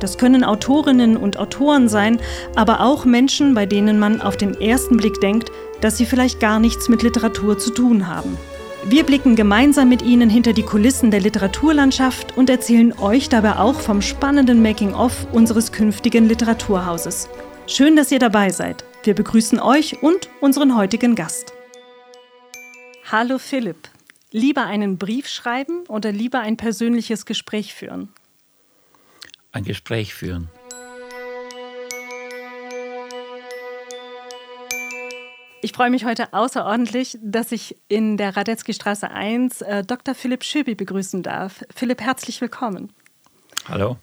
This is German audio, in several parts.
Das können Autorinnen und Autoren sein, aber auch Menschen, bei denen man auf den ersten Blick denkt, dass sie vielleicht gar nichts mit Literatur zu tun haben. Wir blicken gemeinsam mit Ihnen hinter die Kulissen der Literaturlandschaft und erzählen euch dabei auch vom spannenden Making-of unseres künftigen Literaturhauses. Schön, dass ihr dabei seid. Wir begrüßen euch und unseren heutigen Gast. Hallo Philipp. Lieber einen Brief schreiben oder lieber ein persönliches Gespräch führen? Ein Gespräch führen. Ich freue mich heute außerordentlich, dass ich in der Radetzky Straße 1 äh, Dr. Philipp Schöbi begrüßen darf. Philipp, herzlich willkommen. Hallo.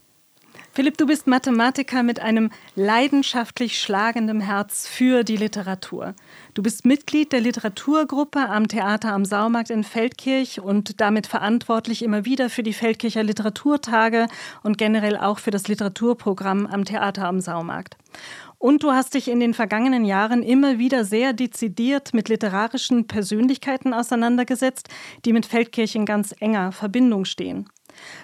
Philipp, du bist Mathematiker mit einem leidenschaftlich schlagenden Herz für die Literatur. Du bist Mitglied der Literaturgruppe am Theater am Saumarkt in Feldkirch und damit verantwortlich immer wieder für die Feldkircher Literaturtage und generell auch für das Literaturprogramm am Theater am Saumarkt. Und du hast dich in den vergangenen Jahren immer wieder sehr dezidiert mit literarischen Persönlichkeiten auseinandergesetzt, die mit Feldkirch in ganz enger Verbindung stehen.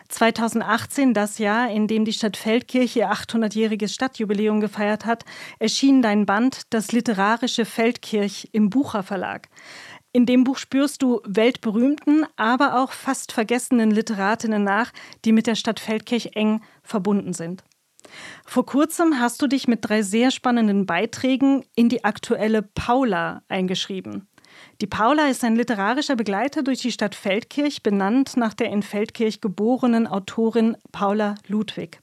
2018, das Jahr, in dem die Stadt Feldkirch ihr 800-jähriges Stadtjubiläum gefeiert hat, erschien dein Band Das literarische Feldkirch im Bucher Verlag. In dem Buch spürst du weltberühmten, aber auch fast vergessenen Literatinnen nach, die mit der Stadt Feldkirch eng verbunden sind. Vor kurzem hast du dich mit drei sehr spannenden Beiträgen in die aktuelle Paula eingeschrieben. Die Paula ist ein literarischer Begleiter durch die Stadt Feldkirch, benannt nach der in Feldkirch geborenen Autorin Paula Ludwig.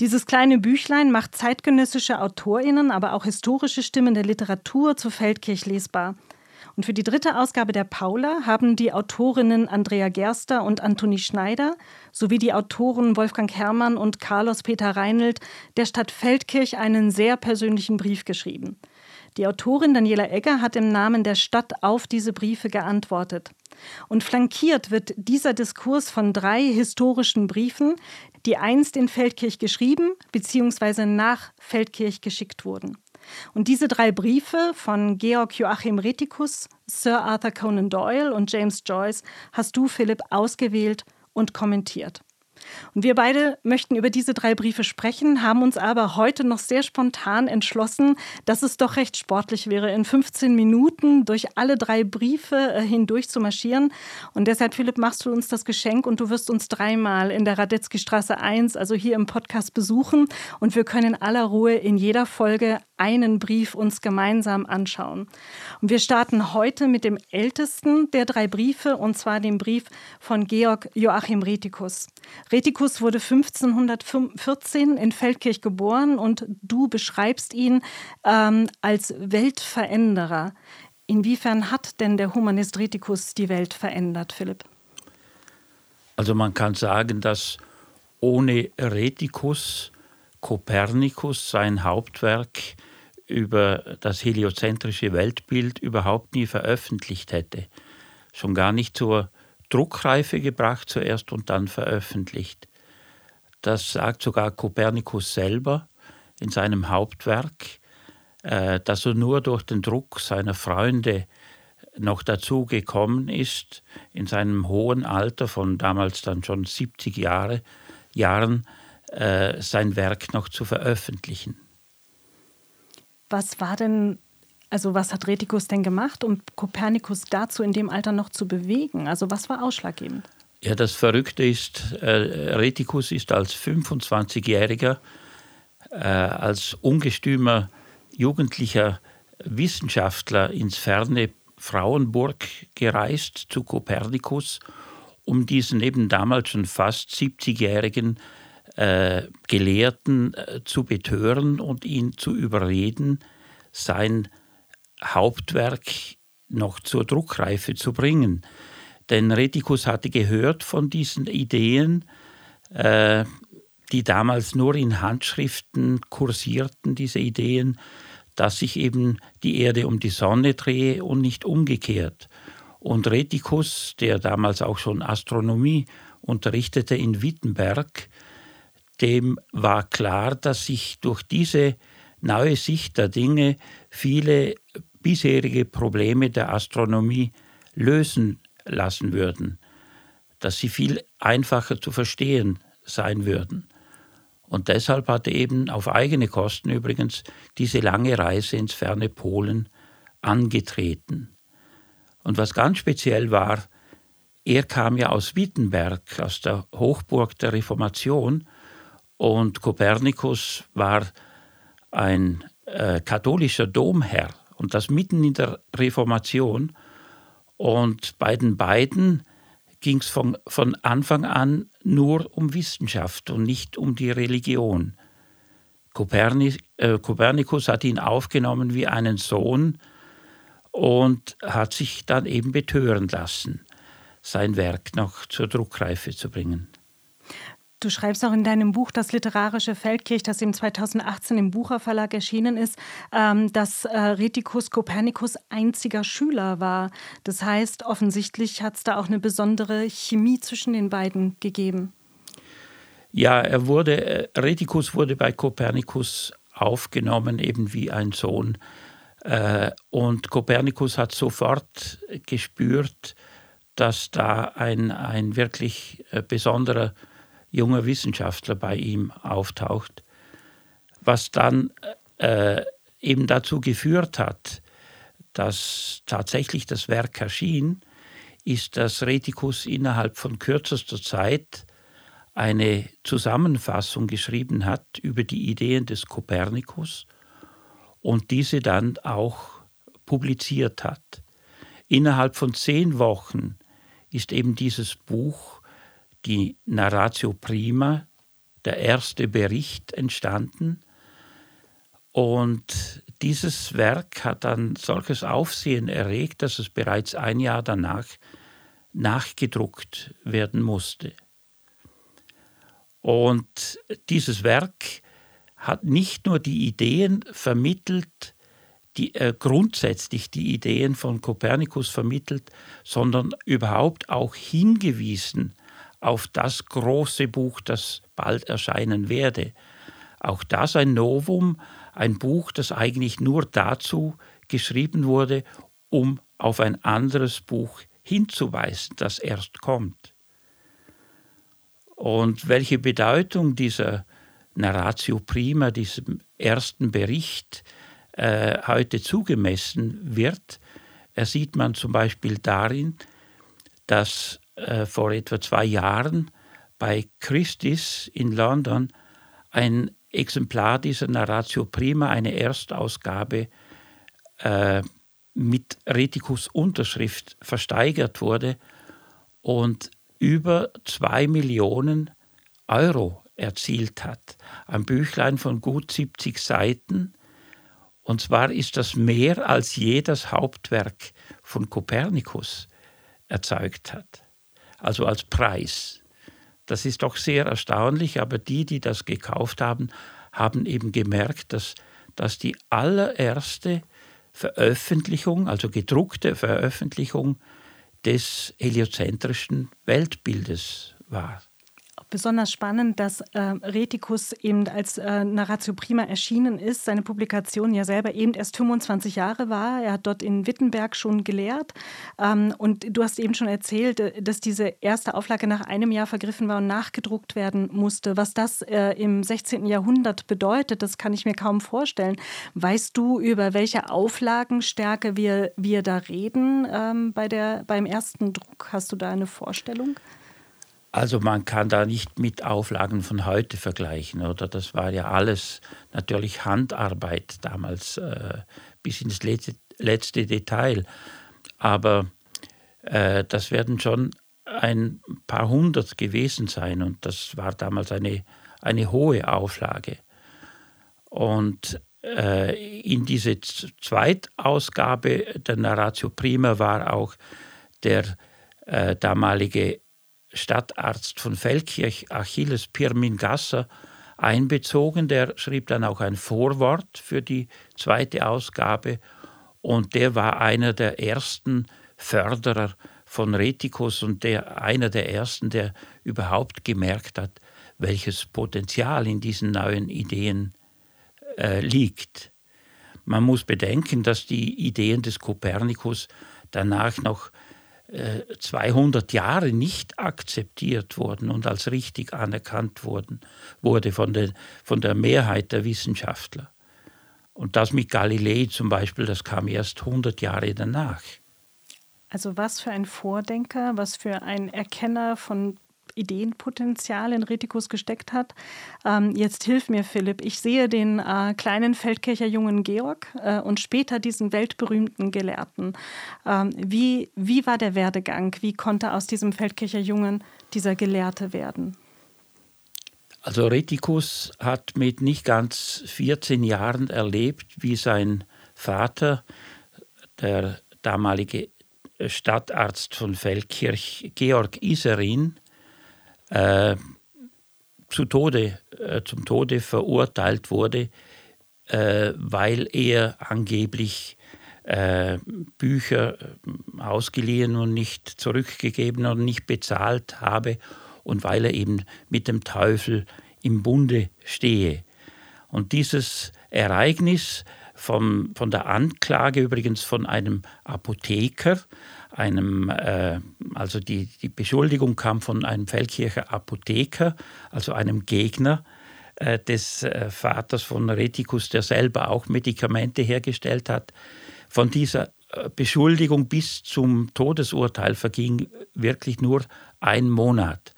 Dieses kleine Büchlein macht zeitgenössische Autorinnen, aber auch historische Stimmen der Literatur zu Feldkirch lesbar. Und für die dritte Ausgabe der Paula haben die Autorinnen Andrea Gerster und Antoni Schneider sowie die Autoren Wolfgang Herrmann und Carlos Peter Reinelt der Stadt Feldkirch einen sehr persönlichen Brief geschrieben. Die Autorin Daniela Egger hat im Namen der Stadt auf diese Briefe geantwortet. Und flankiert wird dieser Diskurs von drei historischen Briefen, die einst in Feldkirch geschrieben bzw. nach Feldkirch geschickt wurden. Und diese drei Briefe von Georg Joachim Retikus, Sir Arthur Conan Doyle und James Joyce hast du, Philipp, ausgewählt und kommentiert. Und wir beide möchten über diese drei Briefe sprechen, haben uns aber heute noch sehr spontan entschlossen, dass es doch recht sportlich wäre, in 15 Minuten durch alle drei Briefe äh, hindurch zu marschieren. Und deshalb, Philipp, machst du uns das Geschenk und du wirst uns dreimal in der Radetzky Straße 1, also hier im Podcast, besuchen. Und wir können in aller Ruhe in jeder Folge einen Brief uns gemeinsam anschauen. Und wir starten heute mit dem ältesten der drei Briefe, und zwar dem Brief von Georg Joachim Retikus. Retikus wurde 1514 in Feldkirch geboren und du beschreibst ihn ähm, als Weltveränderer. Inwiefern hat denn der Humanist Retikus die Welt verändert, Philipp? Also man kann sagen, dass ohne Retikus Kopernikus sein Hauptwerk über das heliozentrische Weltbild überhaupt nie veröffentlicht hätte. Schon gar nicht zur Druckreife gebracht zuerst und dann veröffentlicht. Das sagt sogar Kopernikus selber in seinem Hauptwerk, äh, dass er nur durch den Druck seiner Freunde noch dazu gekommen ist, in seinem hohen Alter von damals dann schon 70 Jahre, Jahren äh, sein Werk noch zu veröffentlichen. Was war denn also was hat Retikus denn gemacht, um Kopernikus dazu in dem Alter noch zu bewegen? Also was war ausschlaggebend? Ja, das Verrückte ist, äh, Retikus ist als 25-Jähriger, äh, als ungestümer jugendlicher Wissenschaftler ins ferne Frauenburg gereist zu Kopernikus, um diesen eben damals schon fast 70-jährigen äh, Gelehrten äh, zu betören und ihn zu überreden, sein Hauptwerk noch zur Druckreife zu bringen. Denn Retikus hatte gehört von diesen Ideen, äh, die damals nur in Handschriften kursierten, diese Ideen, dass sich eben die Erde um die Sonne drehe und nicht umgekehrt. Und Retikus, der damals auch schon Astronomie unterrichtete in Wittenberg, dem war klar, dass sich durch diese neue Sicht der Dinge viele bisherige Probleme der Astronomie lösen lassen würden, dass sie viel einfacher zu verstehen sein würden. Und deshalb hat er eben auf eigene Kosten übrigens diese lange Reise ins ferne Polen angetreten. Und was ganz speziell war, er kam ja aus Wittenberg, aus der Hochburg der Reformation, und Kopernikus war ein äh, katholischer Domherr und das mitten in der Reformation. Und bei den beiden ging es von, von Anfang an nur um Wissenschaft und nicht um die Religion. Kopernik, äh, Kopernikus hat ihn aufgenommen wie einen Sohn und hat sich dann eben betören lassen, sein Werk noch zur Druckreife zu bringen. Du schreibst auch in deinem Buch Das literarische Feldkirch, das im 2018 im Bucher Verlag erschienen ist, ähm, dass äh, Retikus Kopernikus einziger Schüler war. Das heißt, offensichtlich hat es da auch eine besondere Chemie zwischen den beiden gegeben. Ja, er wurde, äh, Retikus wurde bei Kopernikus aufgenommen, eben wie ein Sohn. Äh, und Kopernikus hat sofort gespürt, dass da ein, ein wirklich besonderer junger Wissenschaftler bei ihm auftaucht, was dann äh, eben dazu geführt hat, dass tatsächlich das Werk erschien, ist, dass Retikus innerhalb von kürzester Zeit eine Zusammenfassung geschrieben hat über die Ideen des Kopernikus und diese dann auch publiziert hat. Innerhalb von zehn Wochen ist eben dieses Buch die Narratio Prima, der erste Bericht entstanden. Und dieses Werk hat dann solches Aufsehen erregt, dass es bereits ein Jahr danach nachgedruckt werden musste. Und dieses Werk hat nicht nur die Ideen vermittelt, die, äh, grundsätzlich die Ideen von Kopernikus vermittelt, sondern überhaupt auch hingewiesen auf das große Buch, das bald erscheinen werde. Auch das ein Novum, ein Buch, das eigentlich nur dazu geschrieben wurde, um auf ein anderes Buch hinzuweisen, das erst kommt. Und welche Bedeutung dieser Narratio Prima, diesem ersten Bericht, äh, heute zugemessen wird, ersieht man zum Beispiel darin, dass äh, vor etwa zwei Jahren bei Christie's in London ein Exemplar dieser Narratio Prima, eine Erstausgabe äh, mit Retikus Unterschrift versteigert wurde und über zwei Millionen Euro erzielt hat. Ein Büchlein von gut 70 Seiten. Und zwar ist das mehr als jedes Hauptwerk von Kopernikus erzeugt hat also als Preis. Das ist doch sehr erstaunlich, aber die, die das gekauft haben, haben eben gemerkt, dass das die allererste Veröffentlichung, also gedruckte Veröffentlichung des heliozentrischen Weltbildes war besonders spannend, dass äh, Retikus eben als äh, Narratio Prima erschienen ist. Seine Publikation ja selber eben erst 25 Jahre war. Er hat dort in Wittenberg schon gelehrt. Ähm, und du hast eben schon erzählt, äh, dass diese erste Auflage nach einem Jahr vergriffen war und nachgedruckt werden musste. Was das äh, im 16. Jahrhundert bedeutet, das kann ich mir kaum vorstellen. Weißt du, über welche Auflagenstärke wir, wir da reden ähm, bei der, beim ersten Druck? Hast du da eine Vorstellung? Also man kann da nicht mit Auflagen von heute vergleichen, oder? Das war ja alles natürlich Handarbeit damals äh, bis ins letzte, letzte Detail. Aber äh, das werden schon ein paar hundert gewesen sein und das war damals eine, eine hohe Auflage. Und äh, in diese Zweitausgabe der Narratio Prima war auch der äh, damalige Stadtarzt von Feldkirch, Achilles Pirmin Gasser, einbezogen. Der schrieb dann auch ein Vorwort für die zweite Ausgabe und der war einer der ersten Förderer von Retikus und der, einer der ersten, der überhaupt gemerkt hat, welches Potenzial in diesen neuen Ideen äh, liegt. Man muss bedenken, dass die Ideen des Kopernikus danach noch 200 äh, Jahre nicht akzeptiert wurden und als richtig anerkannt wurden, wurde von, den, von der Mehrheit der Wissenschaftler. Und das mit Galilei zum Beispiel, das kam erst 100 Jahre danach. Also was für ein Vordenker, was für ein Erkenner von Ideenpotenzial in Retikus gesteckt hat. Ähm, jetzt hilf mir, Philipp. Ich sehe den äh, kleinen Feldkircher Jungen Georg äh, und später diesen weltberühmten Gelehrten. Ähm, wie, wie war der Werdegang? Wie konnte aus diesem Feldkircher Jungen dieser Gelehrte werden? Also Retikus hat mit nicht ganz 14 Jahren erlebt, wie sein Vater, der damalige Stadtarzt von Feldkirch, Georg Iserin, äh, zu Tode, äh, zum Tode verurteilt wurde, äh, weil er angeblich äh, Bücher äh, ausgeliehen und nicht zurückgegeben und nicht bezahlt habe und weil er eben mit dem Teufel im Bunde stehe. Und dieses Ereignis vom, von der Anklage übrigens von einem Apotheker, einem, äh, also die, die Beschuldigung kam von einem Feldkircher Apotheker, also einem Gegner äh, des äh, Vaters von Retikus, der selber auch Medikamente hergestellt hat. Von dieser äh, Beschuldigung bis zum Todesurteil verging wirklich nur ein Monat.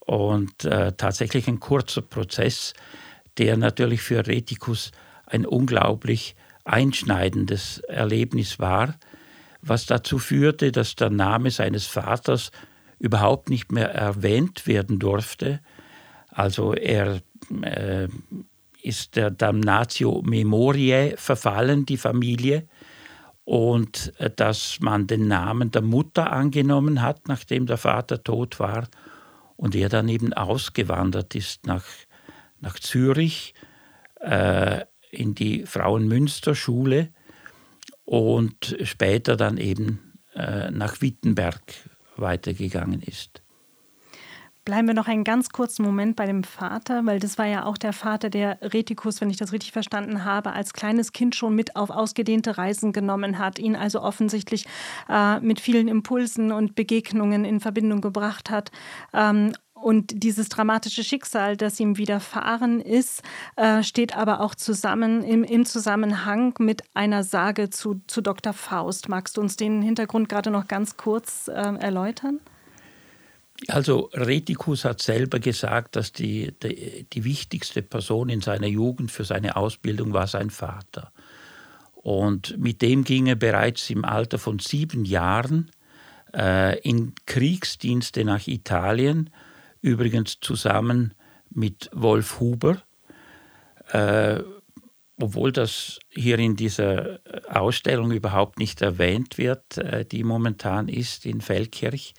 Und äh, tatsächlich ein kurzer Prozess, der natürlich für Retikus ein unglaublich einschneidendes Erlebnis war, was dazu führte, dass der Name seines Vaters überhaupt nicht mehr erwähnt werden durfte. Also er äh, ist der Damnatio Memoriae verfallen, die Familie, und äh, dass man den Namen der Mutter angenommen hat, nachdem der Vater tot war, und er dann eben ausgewandert ist nach, nach Zürich äh, in die Frauenmünsterschule und später dann eben äh, nach Wittenberg weitergegangen ist. Bleiben wir noch einen ganz kurzen Moment bei dem Vater, weil das war ja auch der Vater, der Retikus, wenn ich das richtig verstanden habe, als kleines Kind schon mit auf ausgedehnte Reisen genommen hat, ihn also offensichtlich äh, mit vielen Impulsen und Begegnungen in Verbindung gebracht hat. Ähm, und dieses dramatische Schicksal, das ihm widerfahren ist, äh, steht aber auch zusammen im, im, Zusammenhang mit einer Sage zu, zu Dr. Faust. Magst du uns den Hintergrund gerade noch ganz kurz äh, erläutern? Also Retikus hat selber gesagt, dass die, die, die, wichtigste Person in seiner Jugend für seine Ausbildung war sein Vater. Und mit dem ging er bereits im Alter von sieben Jahren äh, in Kriegsdienste nach Italien übrigens zusammen mit Wolf Huber. Äh, obwohl das hier in dieser Ausstellung überhaupt nicht erwähnt wird, äh, die momentan ist in Feldkirch,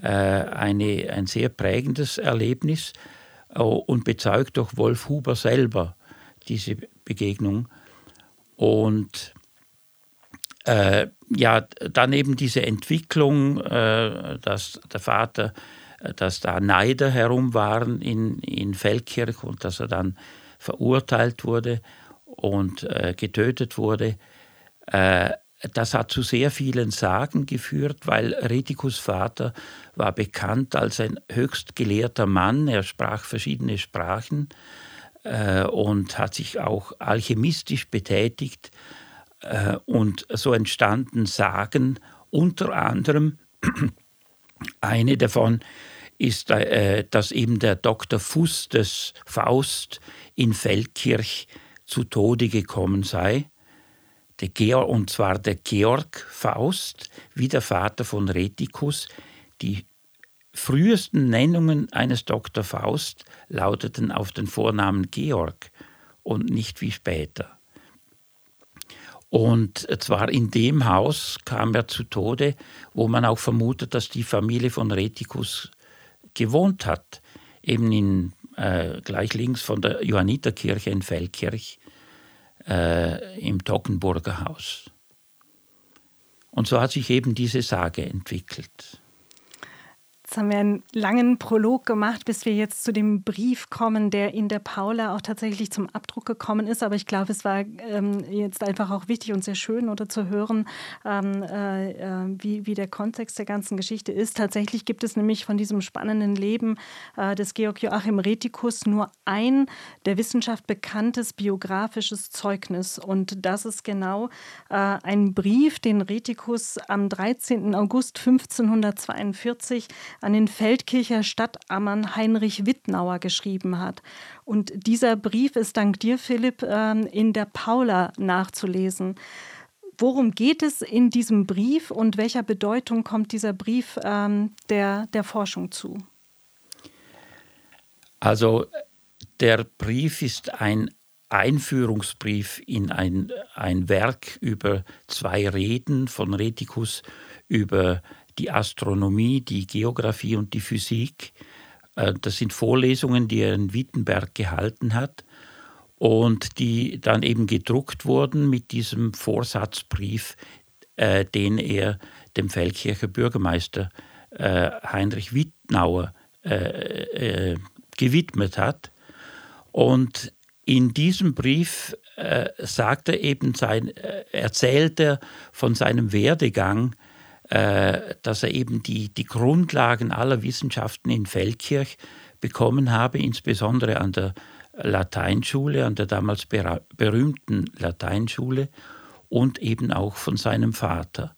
äh, eine, ein sehr prägendes Erlebnis äh, und bezeugt durch Wolf Huber selber diese Begegnung. Und äh, ja, dann eben diese Entwicklung, äh, dass der Vater dass da Neider herum waren in, in Feldkirch und dass er dann verurteilt wurde und äh, getötet wurde. Äh, das hat zu sehr vielen Sagen geführt, weil Retikus Vater war bekannt als ein höchst gelehrter Mann. Er sprach verschiedene Sprachen äh, und hat sich auch alchemistisch betätigt. Äh, und so entstanden Sagen, unter anderem eine davon ist, äh, dass eben der Dr. Fuß des Faust in Feldkirch zu Tode gekommen sei. Der Georg, und zwar der Georg Faust, wie der Vater von Retikus. Die frühesten Nennungen eines Dr. Faust lauteten auf den Vornamen Georg und nicht wie später. Und zwar in dem Haus kam er zu Tode, wo man auch vermutet, dass die Familie von Retikus gewohnt hat, eben in äh, gleich links von der Johanniterkirche in Feldkirch äh, im Toggenburger Haus. Und so hat sich eben diese Sage entwickelt. Jetzt haben wir einen langen Prolog gemacht, bis wir jetzt zu dem Brief kommen, der in der Paula auch tatsächlich zum Abdruck gekommen ist. Aber ich glaube, es war ähm, jetzt einfach auch wichtig und sehr schön oder zu hören, ähm, äh, äh, wie, wie der Kontext der ganzen Geschichte ist. Tatsächlich gibt es nämlich von diesem spannenden Leben äh, des Georg Joachim Retikus nur ein der Wissenschaft bekanntes biografisches Zeugnis. Und das ist genau äh, ein Brief, den Retikus am 13. August 1542 an den Feldkircher Stadtammern Heinrich Wittnauer geschrieben hat. Und dieser Brief ist dank dir, Philipp, ähm, in der Paula nachzulesen. Worum geht es in diesem Brief und welcher Bedeutung kommt dieser Brief ähm, der, der Forschung zu? Also der Brief ist ein Einführungsbrief in ein, ein Werk über zwei Reden von Retikus über die Astronomie, die Geographie und die Physik. Äh, das sind Vorlesungen, die er in Wittenberg gehalten hat und die dann eben gedruckt wurden mit diesem Vorsatzbrief, äh, den er dem Feldkircher Bürgermeister äh, Heinrich Wittnauer gewidmet hat. Und in diesem Brief äh, sagt er eben sein, äh, erzählt er von seinem Werdegang dass er eben die, die Grundlagen aller Wissenschaften in Feldkirch bekommen habe, insbesondere an der Lateinschule, an der damals berühmten Lateinschule und eben auch von seinem Vater.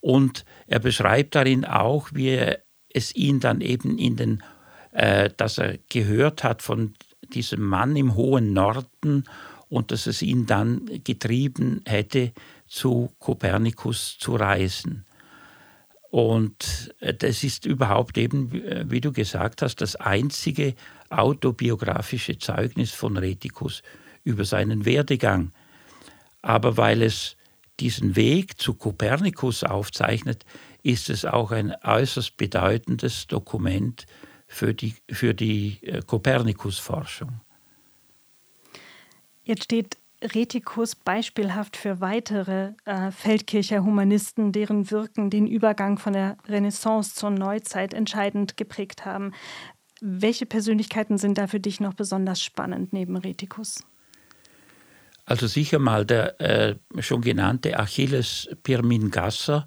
Und er beschreibt darin auch, wie es ihn dann eben in den, äh, dass er gehört hat von diesem Mann im hohen Norden und dass es ihn dann getrieben hätte, zu Kopernikus zu reisen. Und äh, das ist überhaupt eben, äh, wie du gesagt hast, das einzige autobiografische Zeugnis von Retikus über seinen Werdegang. Aber weil es diesen Weg zu Kopernikus aufzeichnet, ist es auch ein äußerst bedeutendes Dokument für die, für die äh, Kopernikus-Forschung. Jetzt steht Retikus beispielhaft für weitere äh, Feldkircher Humanisten, deren Wirken den Übergang von der Renaissance zur Neuzeit entscheidend geprägt haben. Welche Persönlichkeiten sind da für dich noch besonders spannend neben Retikus? Also sicher mal der äh, schon genannte Achilles Pirmin-Gasser,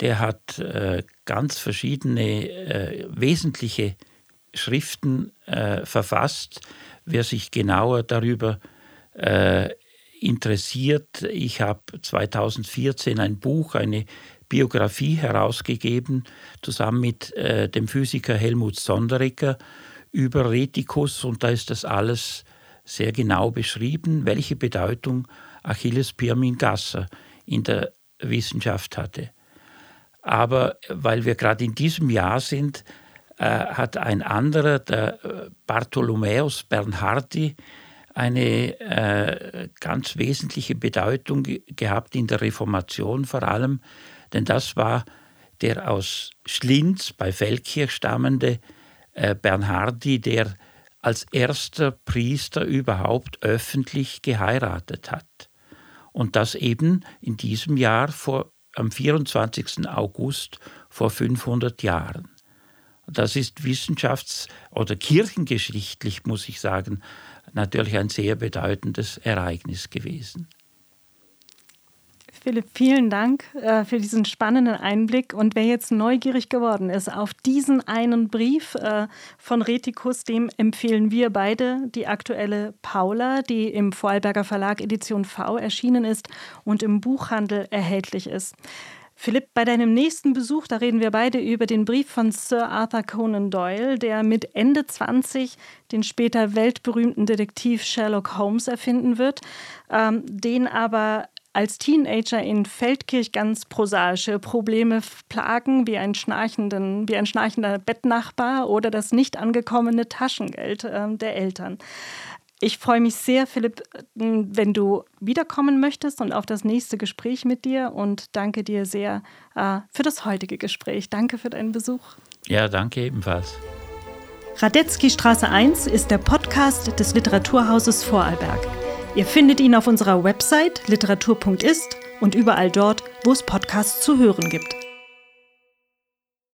der hat äh, ganz verschiedene äh, wesentliche Schriften äh, verfasst. Wer sich genauer darüber äh, interessiert. Ich habe 2014 ein Buch, eine Biografie herausgegeben, zusammen mit äh, dem Physiker Helmut Sonderecker über Retikus und da ist das alles sehr genau beschrieben, welche Bedeutung Achilles Pirmin Gasser in der Wissenschaft hatte. Aber weil wir gerade in diesem Jahr sind, äh, hat ein anderer, der äh, Bartholomäus Bernhardi, eine äh, ganz wesentliche Bedeutung gehabt in der Reformation vor allem, denn das war der aus Schlinz bei Feldkirch stammende äh, Bernhardi, der als erster Priester überhaupt öffentlich geheiratet hat. Und das eben in diesem Jahr vor, am 24. August vor 500 Jahren. Das ist wissenschafts- oder kirchengeschichtlich, muss ich sagen, natürlich ein sehr bedeutendes Ereignis gewesen. Philipp, vielen Dank äh, für diesen spannenden Einblick. Und wer jetzt neugierig geworden ist auf diesen einen Brief äh, von Retikus, dem empfehlen wir beide die aktuelle Paula, die im Vorarlberger Verlag Edition V erschienen ist und im Buchhandel erhältlich ist. Philipp, bei deinem nächsten Besuch, da reden wir beide über den Brief von Sir Arthur Conan Doyle, der mit Ende 20 den später weltberühmten Detektiv Sherlock Holmes erfinden wird, ähm, den aber als Teenager in Feldkirch ganz prosaische Probleme plagen, wie ein, schnarchenden, wie ein schnarchender Bettnachbar oder das nicht angekommene Taschengeld äh, der Eltern. Ich freue mich sehr, Philipp, wenn du wiederkommen möchtest und auf das nächste Gespräch mit dir und danke dir sehr äh, für das heutige Gespräch. Danke für deinen Besuch. Ja, danke ebenfalls. Radetzky Straße 1 ist der Podcast des Literaturhauses Vorarlberg. Ihr findet ihn auf unserer Website literatur.ist und überall dort, wo es Podcasts zu hören gibt.